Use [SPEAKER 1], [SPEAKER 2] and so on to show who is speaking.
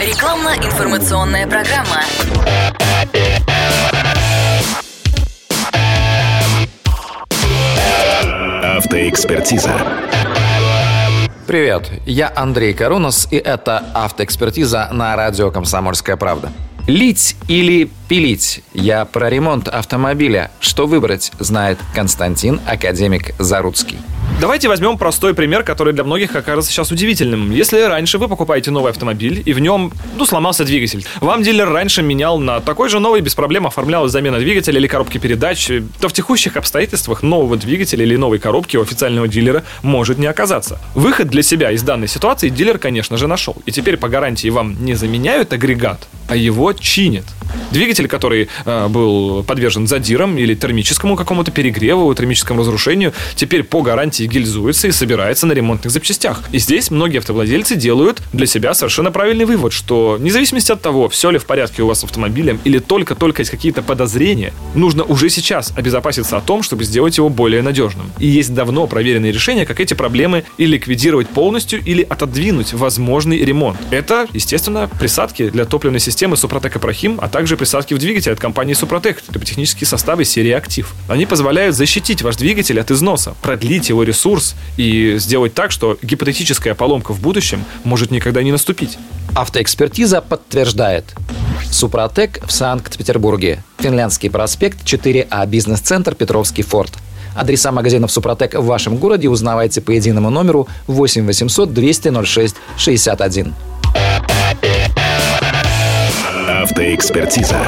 [SPEAKER 1] Рекламно-информационная программа.
[SPEAKER 2] Автоэкспертиза.
[SPEAKER 3] Привет, я Андрей Карунос, и это автоэкспертиза на радио «Комсомольская правда». Лить или пилить? Я про ремонт автомобиля. Что выбрать, знает Константин, академик Заруцкий.
[SPEAKER 4] Давайте возьмем простой пример, который для многих окажется сейчас удивительным. Если раньше вы покупаете новый автомобиль, и в нем, ну, сломался двигатель. Вам дилер раньше менял на такой же новый, без проблем оформлялась замена двигателя или коробки передач, то в текущих обстоятельствах нового двигателя или новой коробки у официального дилера может не оказаться. Выход для себя из данной ситуации дилер, конечно же, нашел. И теперь по гарантии вам не заменяют агрегат, а его чинят. Двигатель, который э, был подвержен задирам или термическому какому-то перегреву, термическому разрушению, теперь по гарантии гильзуется и собирается на ремонтных запчастях. И здесь многие автовладельцы делают для себя совершенно правильный вывод, что вне зависимости от того, все ли в порядке у вас с автомобилем или только-только есть какие-то подозрения, нужно уже сейчас обезопаситься о том, чтобы сделать его более надежным. И есть давно проверенные решения, как эти проблемы и ликвидировать полностью, или отодвинуть возможный ремонт. Это, естественно, присадки для топливной системы Супротек Ипрахим, а также присадки в двигатель от компании Супротек, триботехнические составы серии Актив. Они позволяют защитить ваш двигатель от износа, продлить его ресурс и сделать так, что гипотетическая поломка в будущем может никогда не наступить.
[SPEAKER 3] Автоэкспертиза подтверждает. Супротек в Санкт-Петербурге. Финляндский проспект 4А, бизнес-центр Петровский форт. Адреса магазинов Супротек в вашем городе узнавайте по единому номеру 8 800 200 06 61.
[SPEAKER 2] Автоэкспертиза.